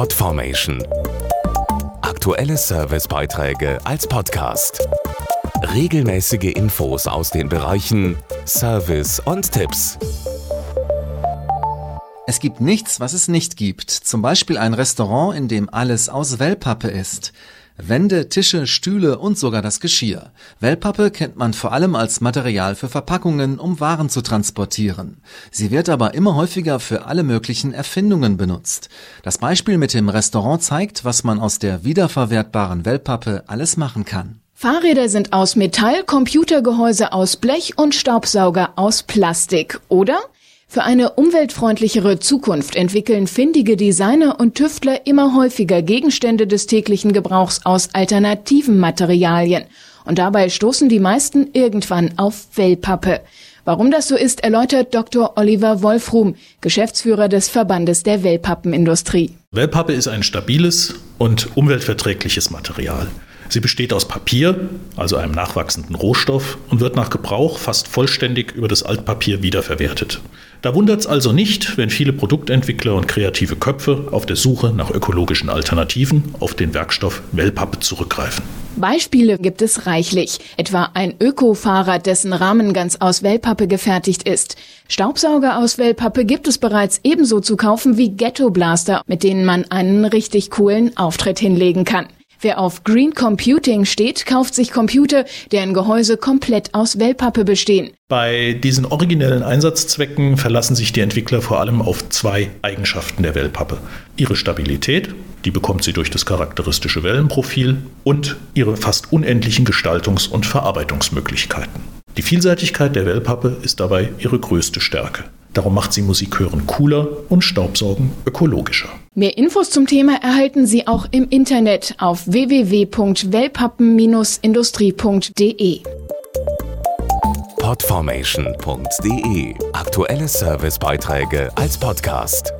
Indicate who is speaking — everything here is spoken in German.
Speaker 1: Podformation. Aktuelle Servicebeiträge als Podcast. Regelmäßige Infos aus den Bereichen Service und Tipps.
Speaker 2: Es gibt nichts, was es nicht gibt. Zum Beispiel ein Restaurant, in dem alles aus Wellpappe ist. Wände, Tische, Stühle und sogar das Geschirr. Wellpappe kennt man vor allem als Material für Verpackungen, um Waren zu transportieren. Sie wird aber immer häufiger für alle möglichen Erfindungen benutzt. Das Beispiel mit dem Restaurant zeigt, was man aus der wiederverwertbaren Wellpappe alles machen kann.
Speaker 3: Fahrräder sind aus Metall, Computergehäuse aus Blech und Staubsauger aus Plastik, oder? Für eine umweltfreundlichere Zukunft entwickeln findige Designer und Tüftler immer häufiger Gegenstände des täglichen Gebrauchs aus alternativen Materialien. Und dabei stoßen die meisten irgendwann auf Wellpappe. Warum das so ist, erläutert Dr. Oliver Wolfrum, Geschäftsführer des Verbandes der Wellpappenindustrie.
Speaker 4: Wellpappe ist ein stabiles und umweltverträgliches Material. Sie besteht aus Papier, also einem nachwachsenden Rohstoff, und wird nach Gebrauch fast vollständig über das Altpapier wiederverwertet. Da wundert es also nicht, wenn viele Produktentwickler und kreative Köpfe auf der Suche nach ökologischen Alternativen auf den Werkstoff Wellpappe zurückgreifen.
Speaker 3: Beispiele gibt es reichlich, etwa ein Öko-Fahrrad, dessen Rahmen ganz aus Wellpappe gefertigt ist. Staubsauger aus Wellpappe gibt es bereits ebenso zu kaufen wie Ghetto-Blaster, mit denen man einen richtig coolen Auftritt hinlegen kann. Wer auf Green Computing steht, kauft sich Computer, deren Gehäuse komplett aus Wellpappe bestehen.
Speaker 4: Bei diesen originellen Einsatzzwecken verlassen sich die Entwickler vor allem auf zwei Eigenschaften der Wellpappe. Ihre Stabilität, die bekommt sie durch das charakteristische Wellenprofil, und ihre fast unendlichen Gestaltungs- und Verarbeitungsmöglichkeiten. Die Vielseitigkeit der Wellpappe ist dabei ihre größte Stärke. Darum macht sie Musik hören cooler und Staubsaugen ökologischer.
Speaker 3: Mehr Infos zum Thema erhalten Sie auch im Internet auf www.wellpappen-industrie.de.
Speaker 1: Podformation.de Aktuelle Servicebeiträge als Podcast.